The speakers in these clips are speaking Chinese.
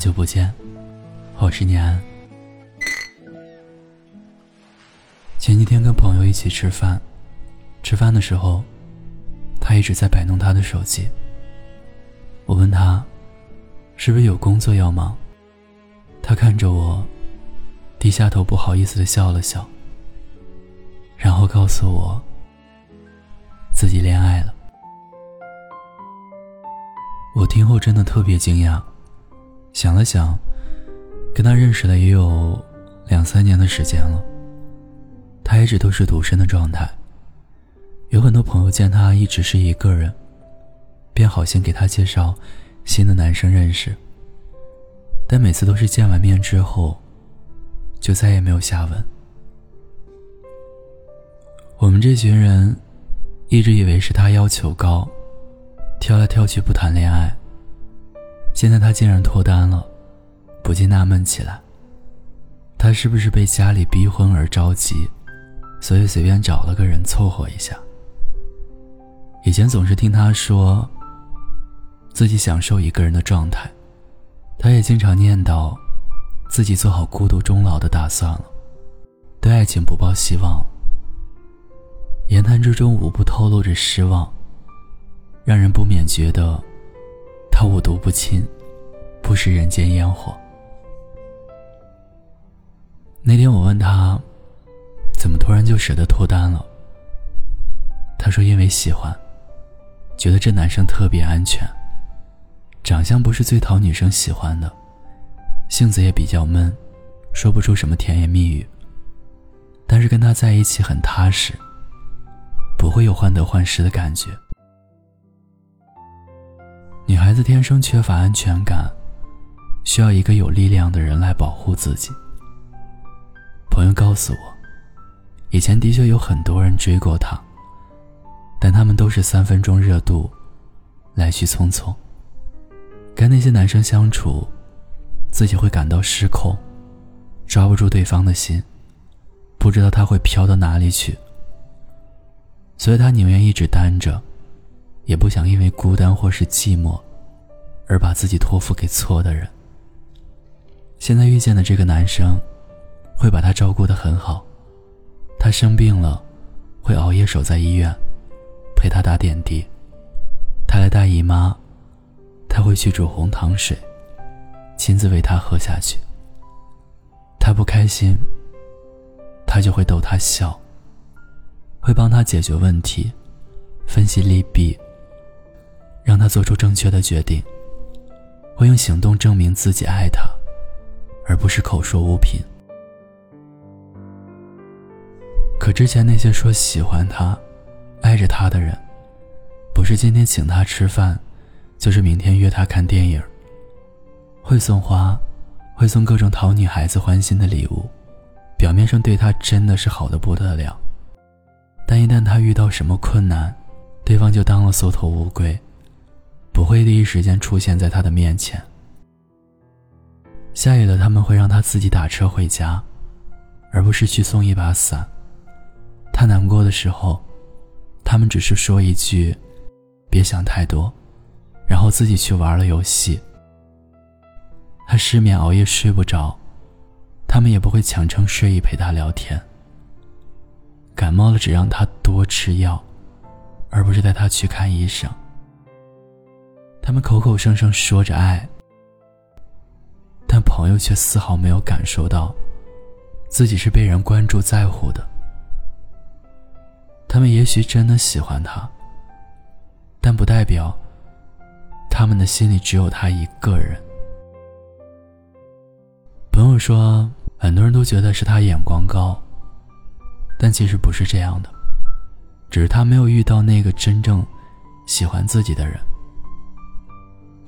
好久不见，我是念安。前几天跟朋友一起吃饭，吃饭的时候，他一直在摆弄他的手机。我问他，是不是有工作要忙？他看着我，低下头，不好意思的笑了笑，然后告诉我，自己恋爱了。我听后真的特别惊讶，想了想，跟他认识了也有两三年的时间了。他一直都是独身的状态，有很多朋友见他一直是一个人，便好心给他介绍新的男生认识。但每次都是见完面之后，就再也没有下文。我们这群人一直以为是他要求高。挑来挑去不谈恋爱，现在他竟然脱单了，不禁纳闷起来。他是不是被家里逼婚而着急，所以随便找了个人凑合一下？以前总是听他说自己享受一个人的状态，他也经常念叨自己做好孤独终老的打算了，对爱情不抱希望。言谈之中无不透露着失望。让人不免觉得，他五毒不侵，不食人间烟火。那天我问他，怎么突然就舍得脱单了？他说因为喜欢，觉得这男生特别安全，长相不是最讨女生喜欢的，性子也比较闷，说不出什么甜言蜜语。但是跟他在一起很踏实，不会有患得患失的感觉。孩子天生缺乏安全感，需要一个有力量的人来保护自己。朋友告诉我，以前的确有很多人追过他，但他们都是三分钟热度，来去匆匆。跟那些男生相处，自己会感到失控，抓不住对方的心，不知道他会飘到哪里去。所以他宁愿一直单着。也不想因为孤单或是寂寞，而把自己托付给错的人。现在遇见的这个男生，会把他照顾得很好。他生病了，会熬夜守在医院，陪他打点滴。他来大姨妈，他会去煮红糖水，亲自喂他喝下去。他不开心，他就会逗他笑，会帮他解决问题，分析利弊。让他做出正确的决定，会用行动证明自己爱他，而不是口说无凭。可之前那些说喜欢他、爱着他的人，不是今天请他吃饭，就是明天约他看电影。会送花，会送各种讨女孩子欢心的礼物，表面上对他真的是好的不得了，但一旦他遇到什么困难，对方就当了缩头乌龟。不会第一时间出现在他的面前。下雨了，他们会让他自己打车回家，而不是去送一把伞。他难过的时候，他们只是说一句“别想太多”，然后自己去玩了游戏。他失眠熬夜睡不着，他们也不会强撑睡意陪他聊天。感冒了，只让他多吃药，而不是带他去看医生。他们口口声声说着爱，但朋友却丝毫没有感受到自己是被人关注在乎的。他们也许真的喜欢他，但不代表他们的心里只有他一个人。朋友说，很多人都觉得是他眼光高，但其实不是这样的，只是他没有遇到那个真正喜欢自己的人。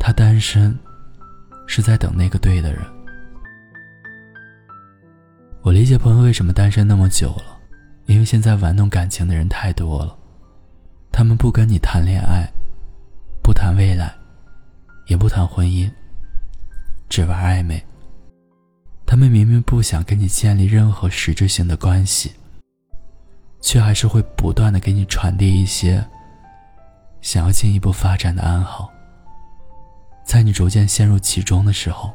他单身，是在等那个对的人。我理解朋友为什么单身那么久了，因为现在玩弄感情的人太多了，他们不跟你谈恋爱，不谈未来，也不谈婚姻，只玩暧昧。他们明明不想跟你建立任何实质性的关系，却还是会不断的给你传递一些想要进一步发展的暗号。在你逐渐陷入其中的时候，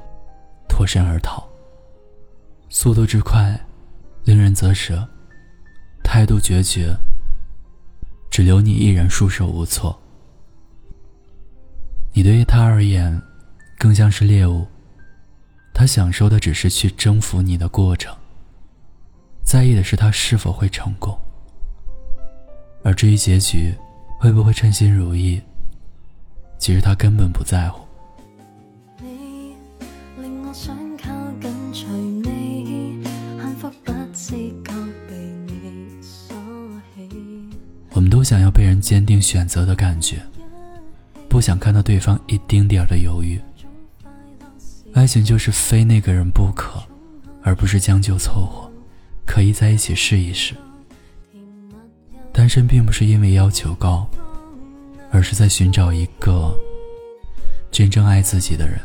脱身而逃。速度之快，令人啧舌；态度决绝，只留你一人束手无措。你对于他而言，更像是猎物，他享受的只是去征服你的过程，在意的是他是否会成功。而至于结局，会不会称心如意，其实他根本不在乎。你令我们都想要被人坚定选择的感觉，不想看到对方一丁点儿的犹豫。爱情就是非那个人不可，而不是将就凑合，可以在一起试一试。单身并不是因为要求高，而是在寻找一个真正爱自己的人。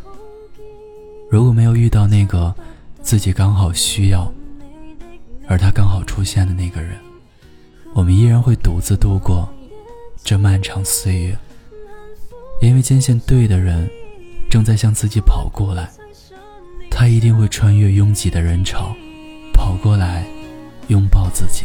如果没有遇到那个自己刚好需要，而他刚好出现的那个人。我们依然会独自度过这漫长岁月，因为坚信对的人正在向自己跑过来，他一定会穿越拥挤的人潮，跑过来拥抱自己。